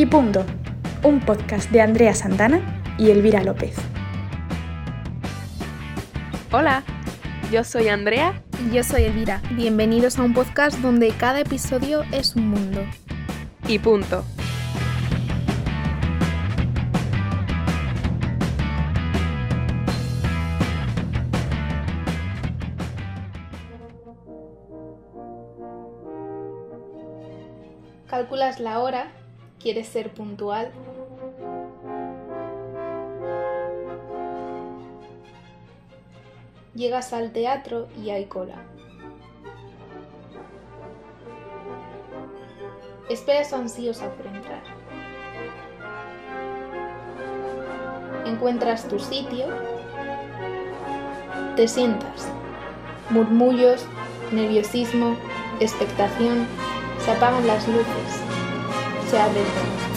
Y punto, un podcast de Andrea Santana y Elvira López. Hola, yo soy Andrea. Y yo soy Elvira. Bienvenidos a un podcast donde cada episodio es un mundo. Y punto. Calculas la hora, quieres ser puntual. Llegas al teatro y hay cola. Esperas ansiosa por entrar. Encuentras tu sitio, te sientas. Murmullos, nerviosismo, expectación, se apagan las luces, se abre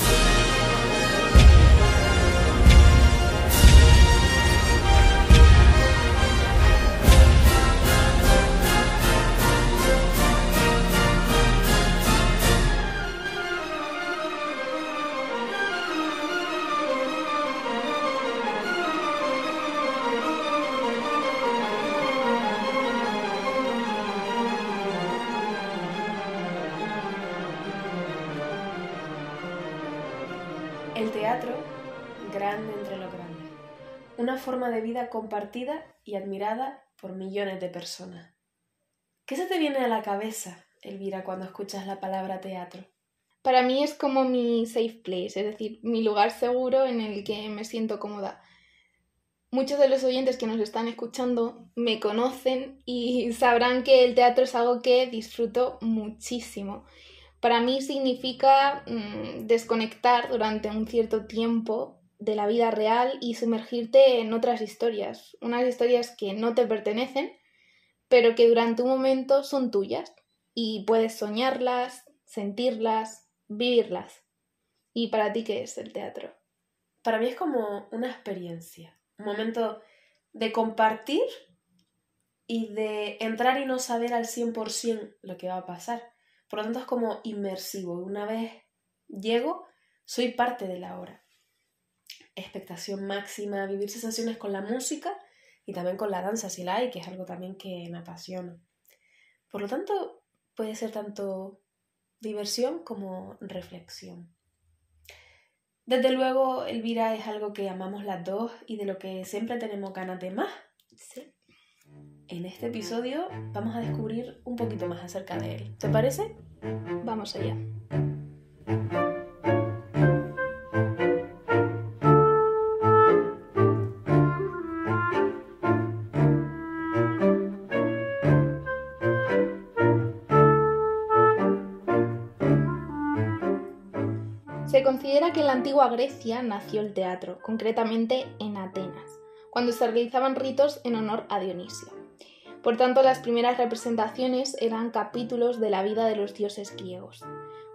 el teatro, grande entre lo grande. Una forma de vida compartida y admirada por millones de personas. ¿Qué se te viene a la cabeza, Elvira, cuando escuchas la palabra teatro? Para mí es como mi safe place, es decir, mi lugar seguro en el que me siento cómoda. Muchos de los oyentes que nos están escuchando me conocen y sabrán que el teatro es algo que disfruto muchísimo. Para mí significa mm, desconectar durante un cierto tiempo de la vida real y sumergirte en otras historias, unas historias que no te pertenecen, pero que durante un momento son tuyas y puedes soñarlas, sentirlas, vivirlas. ¿Y para ti qué es el teatro? Para mí es como una experiencia, un momento de compartir y de entrar y no saber al 100% lo que va a pasar. Por lo tanto es como inmersivo. Una vez llego, soy parte de la hora. Expectación máxima, vivir sensaciones con la música y también con la danza si la hay, que es algo también que me apasiona. Por lo tanto, puede ser tanto diversión como reflexión. Desde luego, Elvira es algo que amamos las dos y de lo que siempre tenemos ganas de más. Sí. En este episodio vamos a descubrir un poquito más acerca de él. ¿Te parece? Vamos allá. Se considera que en la antigua Grecia nació el teatro, concretamente en Atenas, cuando se realizaban ritos en honor a Dionisio. Por tanto, las primeras representaciones eran capítulos de la vida de los dioses griegos.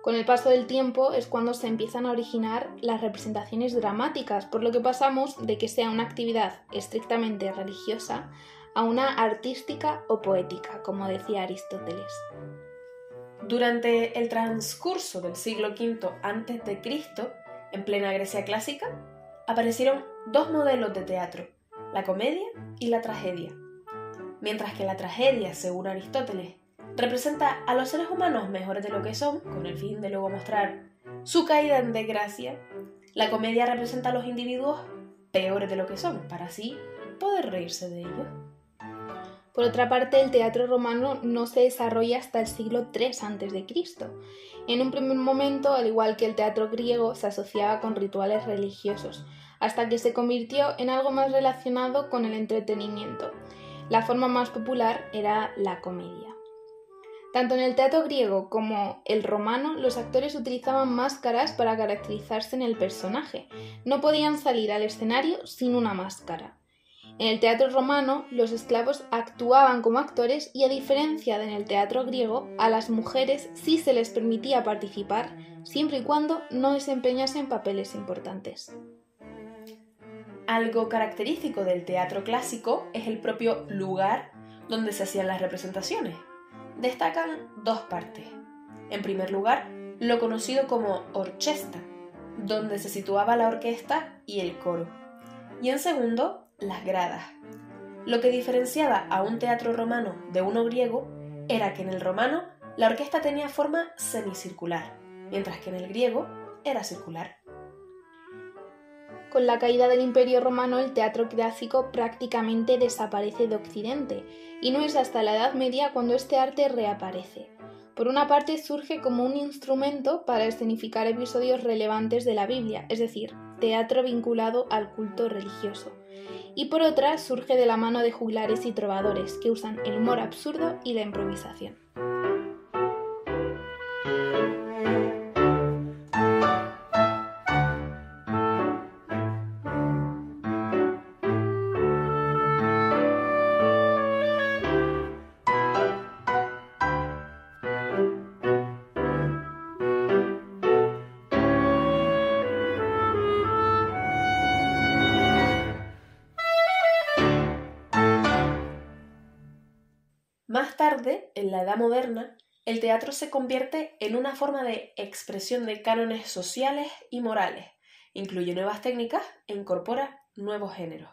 Con el paso del tiempo es cuando se empiezan a originar las representaciones dramáticas, por lo que pasamos de que sea una actividad estrictamente religiosa a una artística o poética, como decía Aristóteles. Durante el transcurso del siglo V a.C., en plena Grecia clásica, aparecieron dos modelos de teatro, la comedia y la tragedia. Mientras que la tragedia, según Aristóteles, representa a los seres humanos mejores de lo que son, con el fin de luego mostrar su caída en desgracia, la comedia representa a los individuos peores de lo que son, para así poder reírse de ellos. Por otra parte, el teatro romano no se desarrolla hasta el siglo III a.C. En un primer momento, al igual que el teatro griego, se asociaba con rituales religiosos, hasta que se convirtió en algo más relacionado con el entretenimiento. La forma más popular era la comedia. Tanto en el teatro griego como el romano, los actores utilizaban máscaras para caracterizarse en el personaje. No podían salir al escenario sin una máscara. En el teatro romano, los esclavos actuaban como actores y a diferencia de en el teatro griego, a las mujeres sí se les permitía participar siempre y cuando no desempeñasen papeles importantes. Algo característico del teatro clásico es el propio lugar donde se hacían las representaciones. Destacan dos partes. En primer lugar, lo conocido como orchesta, donde se situaba la orquesta y el coro. Y en segundo, las gradas. Lo que diferenciaba a un teatro romano de uno griego era que en el romano la orquesta tenía forma semicircular, mientras que en el griego era circular. Con la caída del Imperio Romano el teatro clásico prácticamente desaparece de Occidente, y no es hasta la Edad Media cuando este arte reaparece. Por una parte surge como un instrumento para escenificar episodios relevantes de la Biblia, es decir, teatro vinculado al culto religioso. Y por otra surge de la mano de juglares y trovadores que usan el humor absurdo y la improvisación. Tarde, en la Edad Moderna, el teatro se convierte en una forma de expresión de cánones sociales y morales, incluye nuevas técnicas e incorpora nuevos géneros.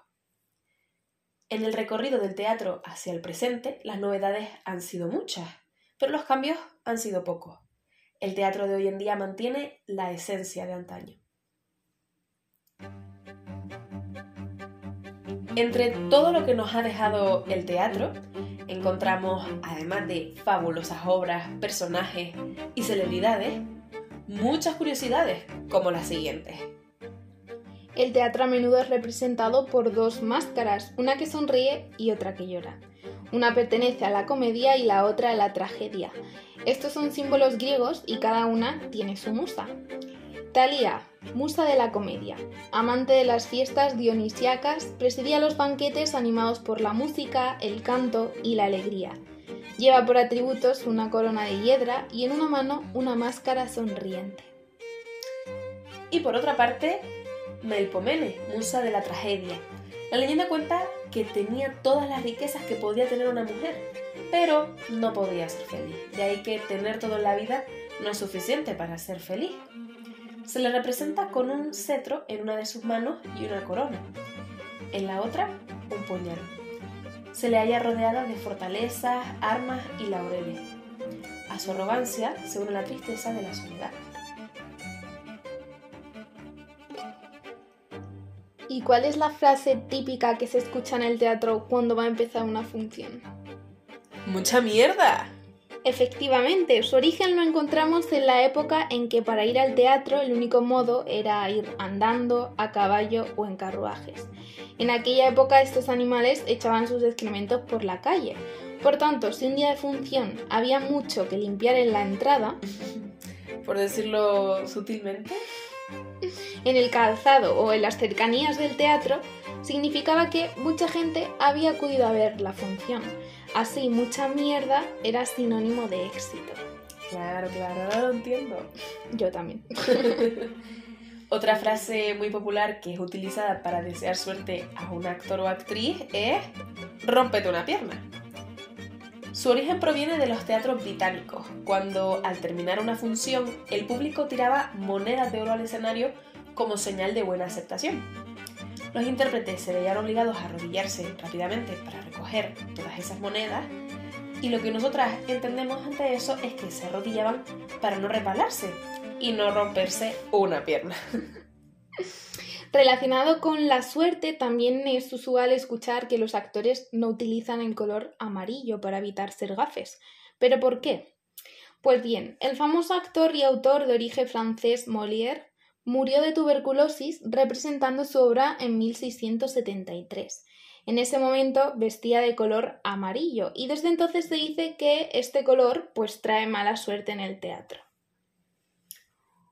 En el recorrido del teatro hacia el presente, las novedades han sido muchas, pero los cambios han sido pocos. El teatro de hoy en día mantiene la esencia de antaño. Entre todo lo que nos ha dejado el teatro, encontramos, además de fabulosas obras, personajes y celebridades, muchas curiosidades, como las siguientes. El teatro a menudo es representado por dos máscaras, una que sonríe y otra que llora. Una pertenece a la comedia y la otra a la tragedia. Estos son símbolos griegos y cada una tiene su musa. Talía, musa de la comedia, amante de las fiestas dionisíacas, presidía los banquetes animados por la música, el canto y la alegría. Lleva por atributos una corona de hiedra y en una mano una máscara sonriente. Y por otra parte, Melpomene, musa de la tragedia. La leyenda cuenta que tenía todas las riquezas que podía tener una mujer, pero no podía ser feliz. De ahí que tener todo en la vida no es suficiente para ser feliz. Se le representa con un cetro en una de sus manos y una corona. En la otra, un puñal. Se le halla rodeada de fortalezas, armas y laureles. A su arrogancia se une la tristeza de la soledad. ¿Y cuál es la frase típica que se escucha en el teatro cuando va a empezar una función? ¡Mucha mierda! Efectivamente, su origen lo encontramos en la época en que para ir al teatro el único modo era ir andando, a caballo o en carruajes. En aquella época estos animales echaban sus excrementos por la calle. Por tanto, si un día de función había mucho que limpiar en la entrada, por decirlo sutilmente, en el calzado o en las cercanías del teatro, significaba que mucha gente había acudido a ver la función. Así, mucha mierda era sinónimo de éxito. Claro, claro, ahora lo entiendo. Yo también. Otra frase muy popular que es utilizada para desear suerte a un actor o actriz es rómpete una pierna. Su origen proviene de los teatros británicos, cuando al terminar una función el público tiraba monedas de oro al escenario como señal de buena aceptación. Los intérpretes se veían obligados a arrodillarse rápidamente para recoger todas esas monedas y lo que nosotras entendemos ante eso es que se arrodillaban para no repalarse y no romperse una pierna. Relacionado con la suerte, también es usual escuchar que los actores no utilizan el color amarillo para evitar ser gafes. ¿Pero por qué? Pues bien, el famoso actor y autor de origen francés Molière Murió de tuberculosis representando su obra en 1673. En ese momento vestía de color amarillo y desde entonces se dice que este color pues trae mala suerte en el teatro.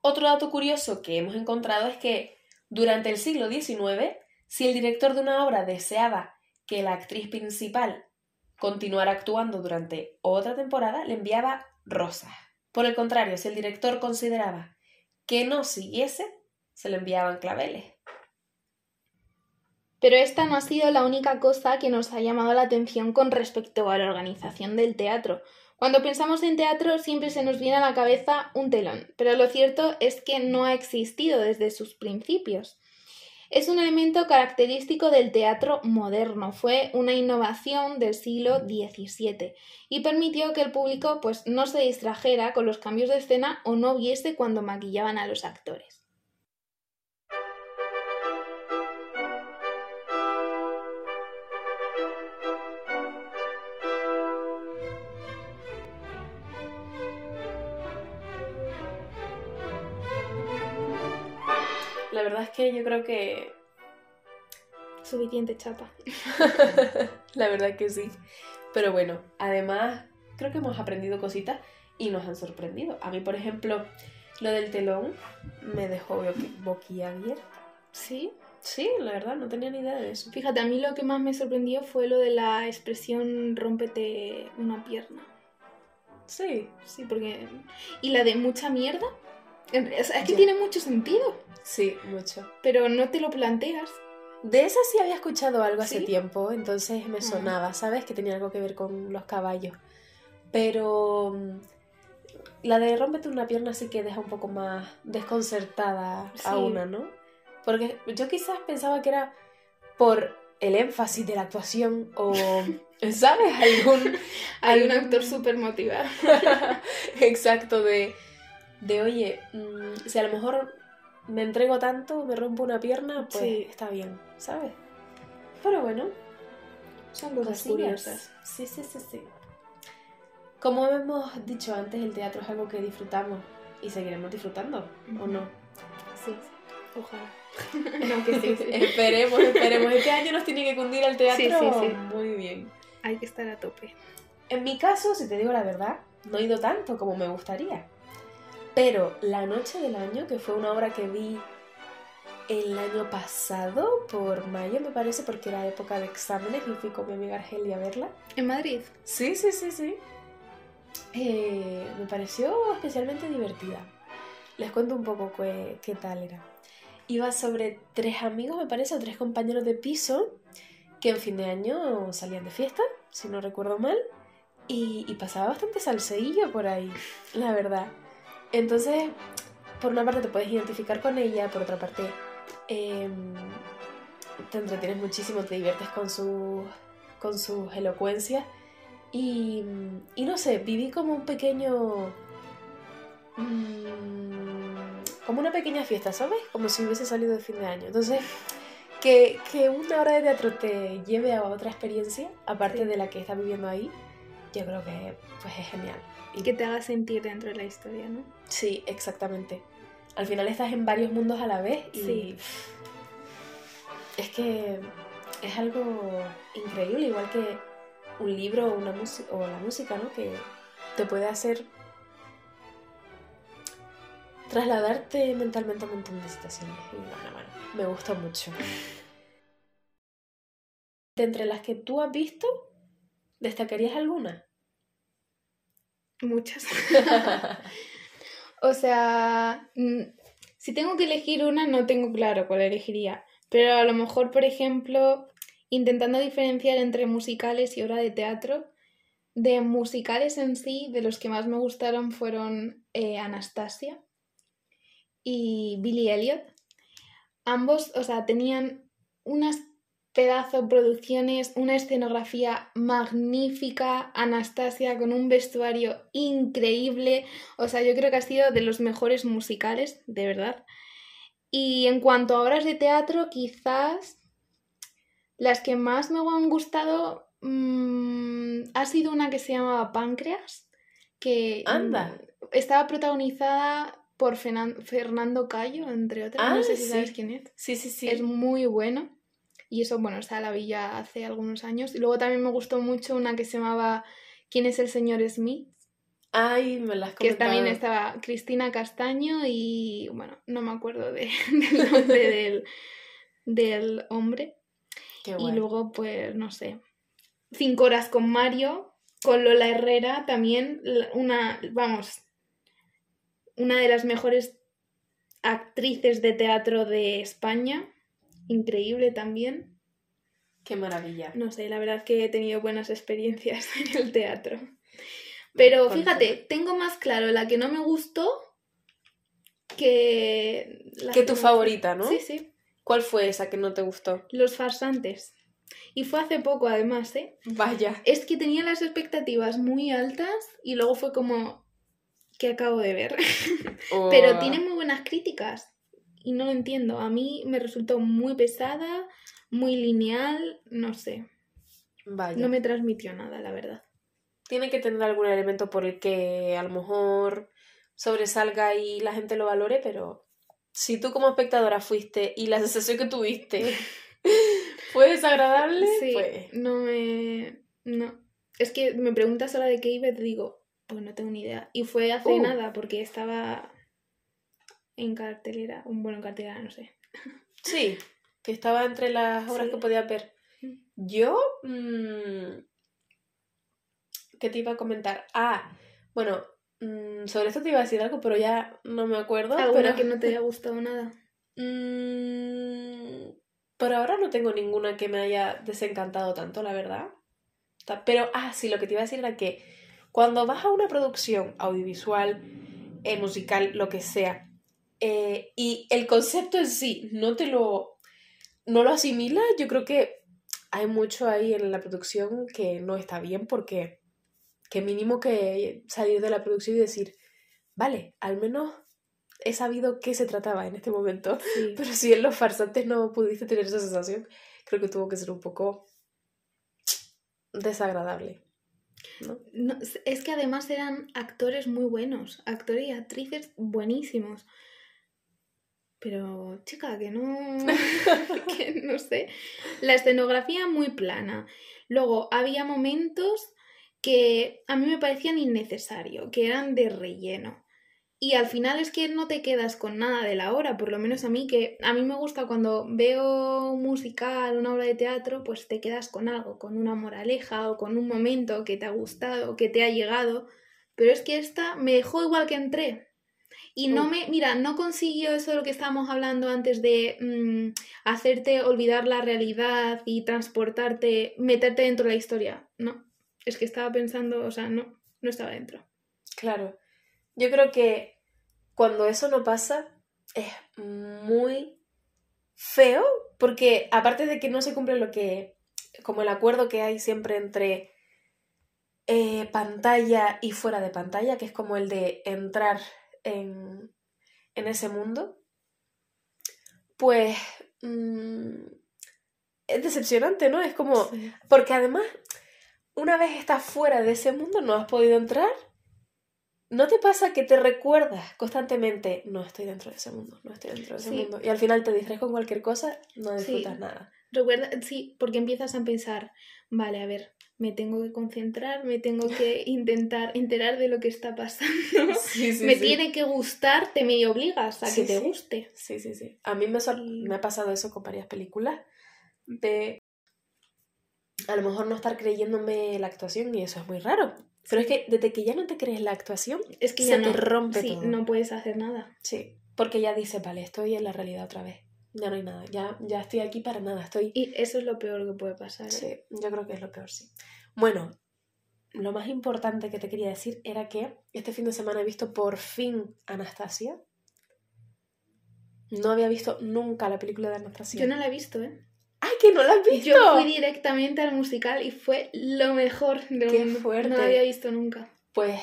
Otro dato curioso que hemos encontrado es que durante el siglo XIX, si el director de una obra deseaba que la actriz principal continuara actuando durante otra temporada, le enviaba rosas. Por el contrario, si el director consideraba que no siguiese, se le enviaban claveles. Pero esta no ha sido la única cosa que nos ha llamado la atención con respecto a la organización del teatro. Cuando pensamos en teatro siempre se nos viene a la cabeza un telón, pero lo cierto es que no ha existido desde sus principios. Es un elemento característico del teatro moderno, fue una innovación del siglo XVII y permitió que el público pues, no se distrajera con los cambios de escena o no viese cuando maquillaban a los actores. Que yo creo que... Suficiente chapa. La verdad que sí. Pero bueno, además creo que hemos aprendido cositas y nos han sorprendido. A mí, por ejemplo, lo del telón me dejó boquiabierta. ¿Sí? Sí, la verdad, no tenía ni idea de eso. Fíjate, a mí lo que más me sorprendió fue lo de la expresión rómpete una pierna. Sí. Sí, porque... Y la de mucha mierda. Es que tiene mucho sentido. Sí, mucho. Pero no te lo planteas. De esa sí había escuchado algo hace tiempo, entonces me sonaba, ¿sabes? Que tenía algo que ver con los caballos. Pero mm, la de rómpete una pierna sí que deja un poco más desconcertada a una, ¿no? Porque yo quizás pensaba que era por el énfasis de la actuación o, ¿sabes? Algún, Hay un actor súper motivado. Exacto, de, de oye, mm, si a lo mejor me entrego tanto, me rompo una pierna, pues está bien, ¿sabes? Pero bueno, son cosas curiosas. Sí, sí, sí, sí. Como hemos dicho antes, el teatro es algo que disfrutamos y seguiremos disfrutando, ¿o no? Sí, ojalá. sí, esperemos, esperemos. Este año nos tiene que cundir el teatro. Sí. Muy bien. Hay que estar a tope. En mi caso, si te digo la verdad, no he ido tanto como me gustaría. Pero La Noche del Año, que fue una obra que vi el año pasado, por mayo me parece, porque era época de exámenes y fui con mi amiga Argelia a verla. ¿En Madrid? Sí, sí, sí, sí. Eh, me pareció especialmente divertida. Les cuento un poco qué, qué tal era. Iba sobre tres amigos, me parece, o tres compañeros de piso que en fin de año salían de fiesta, si no recuerdo mal, y, y pasaba bastante salseillo por ahí, la verdad. Entonces, por una parte te puedes identificar con ella, por otra parte em, te entretienes muchísimo, te diviertes con, su, con sus elocuencias. Y, y, no sé, viví como un pequeño... Mm, como una pequeña fiesta, ¿sabes? Como si hubiese salido de fin de año. Entonces, que, que una hora de teatro te lleve a otra experiencia, aparte de la que estás viviendo ahí, yo creo que pues, es genial. Y que te haga sentir dentro de la historia, ¿no? Sí, exactamente. Al final estás en varios mundos a la vez y sí. es que es algo increíble, igual que un libro o, una o la música, ¿no? Que te puede hacer trasladarte mentalmente a un montón de situaciones. Y bueno, bueno, me gusta mucho. De entre las que tú has visto, ¿destacarías alguna? Muchas. o sea, mm, si tengo que elegir una, no tengo claro cuál elegiría. Pero a lo mejor, por ejemplo, intentando diferenciar entre musicales y obra de teatro, de musicales en sí, de los que más me gustaron fueron eh, Anastasia y Billy Elliot. Ambos, o sea, tenían unas pedazo de producciones, una escenografía magnífica, Anastasia con un vestuario increíble, o sea, yo creo que ha sido de los mejores musicales, de verdad. Y en cuanto a obras de teatro, quizás las que más me han gustado mm, ha sido una que se llamaba Páncreas, que Anda. estaba protagonizada por Fernando Cayo, entre otras. no ah, sé si sabes quién es. Sí, sí, sí. Es muy bueno. Y eso, bueno, está a la villa hace algunos años. Y luego también me gustó mucho una que se llamaba ¿Quién es el señor Smith? Ay, me las Que también estaba Cristina Castaño y, bueno, no me acuerdo de, del nombre del, del hombre. Qué y luego, pues, no sé, Cinco horas con Mario, con Lola Herrera, también una, vamos, una de las mejores actrices de teatro de España increíble también. Qué maravilla. No sé, la verdad que he tenido buenas experiencias en el teatro. Pero fíjate, tengo más claro la que no me gustó que... la Que tu favorita, ¿no? Sí, sí. ¿Cuál fue esa que no te gustó? Los farsantes. Y fue hace poco, además, ¿eh? Vaya. Es que tenía las expectativas muy altas y luego fue como... que acabo de ver? Pero tiene muy buenas críticas y no lo entiendo. A mí me resultó muy pesada, muy lineal, no sé. Vaya. No me transmitió nada, la verdad. Tiene que tener algún elemento por el que a lo mejor sobresalga y la gente lo valore, pero si tú como espectadora fuiste y la sensación que tuviste fue desagradable, Sí, pues no me... No. Es que me preguntas ahora de qué iba y te digo, pues no tengo ni idea. Y fue hace Uh. nada, porque estaba en cartelera, un bueno en cartelera, no sé. sí, que estaba entre las obras Sí. que podía ver. Mm. Yo, mm, ¿qué te iba a comentar? Ah, bueno, mm, sobre esto te iba a decir algo, pero ya no me acuerdo. ¿Alguna pero... que no te haya gustado nada? Mm, por ahora no tengo ninguna que me haya desencantado tanto, la verdad. Pero, ah, sí, lo que te iba a decir era que cuando vas a una producción audiovisual, eh, musical, lo que sea, eh, y el concepto en sí no te lo, no lo asimila, yo creo que hay mucho ahí en la producción que no está bien porque que mínimo que salir de la producción y decir, vale, al menos he sabido qué se trataba en este momento. Sí. Pero si en los farsantes no pudiste tener esa sensación, creo que tuvo que ser un poco desagradable. ¿no? No, es que además eran actores muy buenos, actores y actrices buenísimos. Pero, chica, que no. que no sé. La escenografía muy plana. Luego, había momentos que a mí me parecían innecesarios, que eran de relleno. Y al final es que no te quedas con nada de la obra, por lo menos a mí, que a mí me gusta cuando veo un musical, una obra de teatro, pues te quedas con algo, con una moraleja o con un momento que te ha gustado, que te ha llegado. Pero es que esta me dejó igual que entré. Y no Uh. me, mira, no consiguió eso de lo que estábamos hablando antes de mm, hacerte olvidar la realidad y transportarte, meterte dentro de la historia. No, es que estaba pensando, o sea, no, no estaba dentro. Claro. Yo creo que cuando eso no pasa es muy feo porque aparte de que no se cumple lo que, como el acuerdo que hay siempre entre eh, pantalla y fuera de pantalla, que es como el de entrar en, en ese mundo, pues mm, es decepcionante, ¿no? Es como, porque además, una vez estás fuera de ese mundo, no has podido entrar. ¿No te pasa que te recuerdas constantemente, no estoy dentro de ese mundo, no estoy dentro de ese Sí. mundo? Y al final te distraes con cualquier cosa, no disfrutas Sí. nada. Recuerda, sí, porque empiezas a pensar, vale, a ver, me tengo que concentrar, me tengo que intentar enterar de lo que está pasando. Sí, sí, me sí. tiene que gustar, te me obligas a que te guste. Sí, sí, sí. A mí me, ha pasado eso con varias películas. De a lo mejor no estar creyéndome la actuación y eso es muy raro. Pero es que desde que ya no te crees la actuación, Es que se ya te no, rompe todo. no puedes hacer nada. Sí, porque ya dices, vale, estoy en la realidad otra vez. Ya no hay nada, ya, ya estoy aquí para nada, estoy... Y eso es lo peor que puede pasar. ¿eh? Sí, yo creo que es lo peor, sí. Bueno, lo más importante que te quería decir era que este fin de semana he visto por fin Anastasia. No había visto nunca la película de Anastasia. Yo no la he visto, ¿eh? ¡Ay, que no la has visto! Yo fui directamente al musical y fue lo mejor del ¡Qué mundo. fuerte! No la había visto nunca. Pues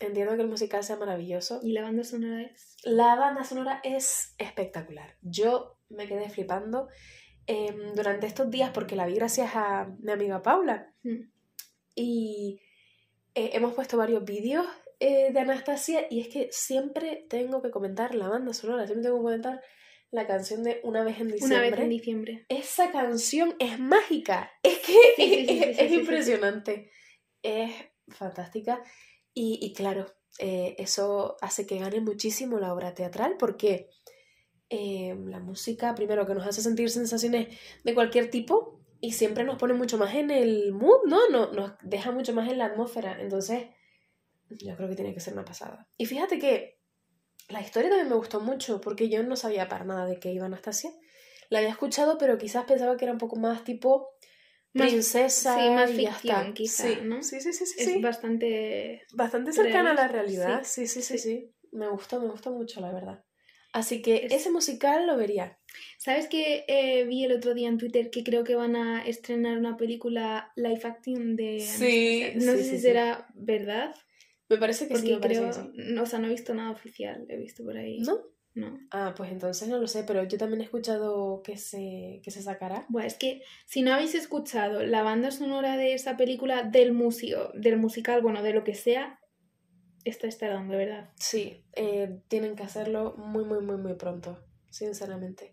entiendo que el musical sea maravilloso. Y la banda sonora es... La banda sonora es espectacular. Yo me quedé flipando em, durante estos días porque la vi gracias a mi amiga Paula. Mm. Y eh, hemos puesto varios vídeos eh, de Anastasia y es que siempre tengo que comentar la banda sonora, siempre tengo que comentar la canción de Una vez en diciembre. Una vez en diciembre. Esa canción es mágica, es que Sí, sí, sí, sí, es, impresionante, es fantástica y, y claro, eh, eso hace que gane muchísimo la obra teatral porque eh, la música, primero que nos hace sentir sensaciones de cualquier tipo y siempre nos pone mucho más en el mood, ¿no? no nos deja mucho más en la atmósfera, entonces yo creo que tiene que ser una pasada. Y fíjate que la historia también me gustó mucho porque yo no sabía para nada de qué iba Anastasia. La había escuchado, pero quizás pensaba que era un poco más tipo princesa sí, más y ficción, está. quizá, sí. ¿no? sí, sí, sí, sí, Es sí. bastante... Bastante cercana a la realidad. Sí, sí, sí, sí. Me gustó, me gustó mucho, la verdad. Así que Es- ese musical lo vería. ¿Sabes que eh, vi el otro día en Twitter que creo que van a estrenar una película live action de Sí? No sí, sé sí, si sí. será verdad, Me parece que sí, porque me parece creo... que sí. o sea, no he visto nada oficial, he visto por ahí. ¿No? No. Ah, pues entonces no lo sé, pero yo también he escuchado que se, que se sacará. Bueno, es que si no habéis escuchado la banda sonora de esa película del museo, del musical, bueno, de lo que sea, está tardando, de verdad. Sí, eh, tienen que hacerlo muy, muy, muy, muy pronto, sinceramente.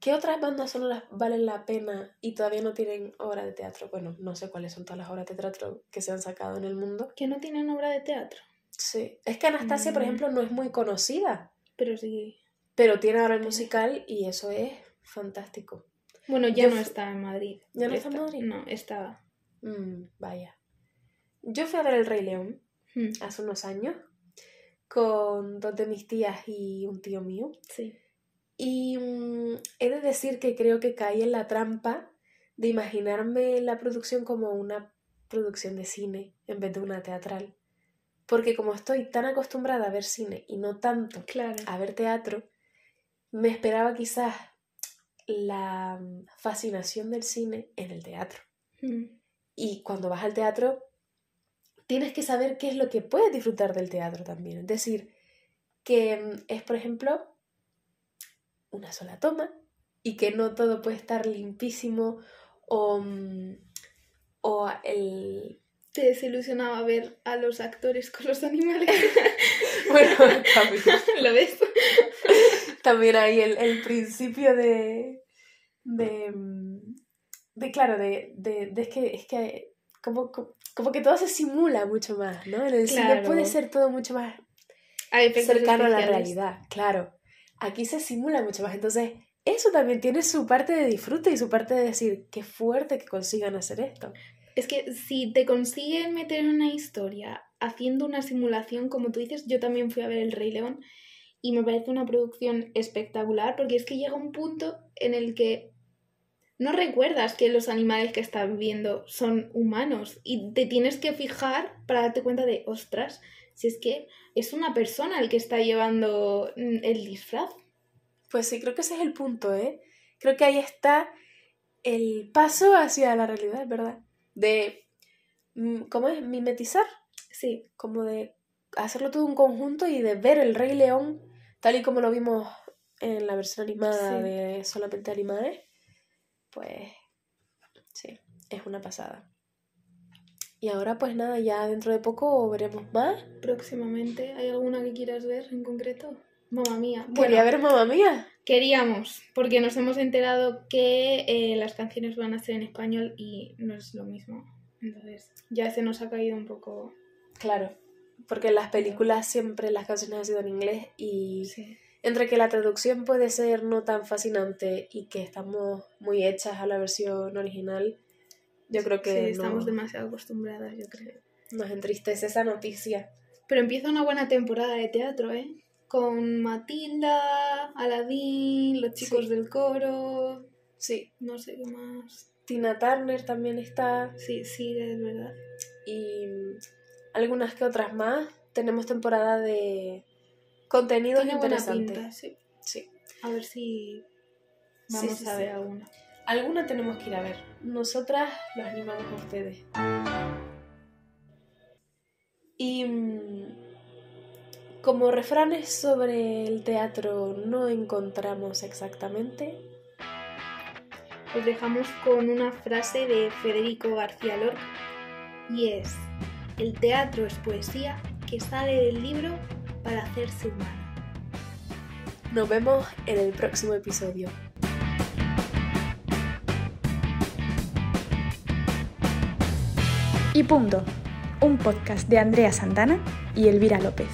¿Qué otras bandas sonoras valen la pena y todavía no tienen obra de teatro? Bueno, no sé cuáles son todas las obras de teatro que se han sacado en el mundo. Que no tienen obra de teatro, Sí, es que Anastasia, por Mm. ejemplo, no es muy conocida, pero sí. pero tiene ahora el musical y eso es fantástico. Bueno, ya Yo no está en Madrid. ¿Ya no está en Madrid? No, estaba. Mm, vaya. Yo fui a ver El Rey León Hmm, hace unos años con dos de mis tías y un tío mío. Sí. Y mm, he de decir que creo que caí en la trampa de imaginarme la producción como una producción de cine en vez de una teatral. Porque como estoy tan acostumbrada a ver cine y no tanto Claro. a ver teatro, me esperaba quizás la mm, fascinación del cine en el teatro. Y cuando vas al teatro, tienes que saber qué es lo que puedes disfrutar del teatro también. Es decir, que mm, es, por ejemplo, una sola toma y que no todo puede estar limpísimo o, mm, o el... Te desilusionaba ver a los actores con los animales. Bueno, también, ¿Lo ves? también hay el, el principio de... de, mm, de claro, de, de, de- es que, es que como, como, como que todo se simula mucho más, ¿no? En el cine Claro. puede ser todo mucho más Hay cercano a la realidad, claro. Aquí se simula mucho más. Entonces, eso también tiene su parte de disfrute y su parte de decir, qué fuerte que consigan hacer esto. Es que si te consiguen meter en una historia haciendo una simulación, como tú dices, yo también fui a ver El Rey León y me parece una producción espectacular porque es que llega un punto en el que no recuerdas que los animales que estás viendo son humanos y te tienes que fijar para darte cuenta de, ostras, si es que es una persona el que está llevando mm, el disfraz. Pues sí, creo que ese es el punto, ¿eh? Creo que ahí está el paso hacia la realidad, ¿verdad? De, mm, ¿cómo es? Mimetizar, Sí, como de hacerlo todo un conjunto y de ver el Rey León tal y como lo vimos en la versión animada Sí. de solamente animales, pues sí, es una pasada. Y ahora pues nada, ya dentro de poco veremos más. próximamente. ¿Hay alguna que quieras ver en concreto? Mamma mía. Quería ver Mamma Mía. Queríamos, porque nos hemos enterado que eh, las canciones van a ser en español y no es lo mismo. Entonces, ya se nos ha caído un poco. Claro, porque en las películas siempre las canciones han sido en inglés y Sí. Entre que la traducción puede ser no tan fascinante y que estamos muy hechas a la versión original, yo creo que Sí, no- estamos demasiado acostumbradas, yo creo. nos entristece esa noticia. Pero empieza una buena temporada de teatro, ¿eh? Con Matilda, Aladín, los chicos Sí. del coro, Sí, no sé qué más. Tina Turner también está Sí, sí, es verdad. y algunas que otras más. Tenemos temporada de contenidos Tiene buena interesantes. pinta, sí. Sí. A ver si vamos sí, a ver alguna. Alguna tenemos que ir a ver. Nosotras los animamos a ustedes. Y mm, como refranes sobre el teatro no encontramos exactamente. Os dejamos con una frase de Federico García Lorca y es, el teatro es poesía que sale del libro para hacerse humano. Nos vemos en el próximo episodio. Y punto. Un podcast de Andrea Santana y Elvira López.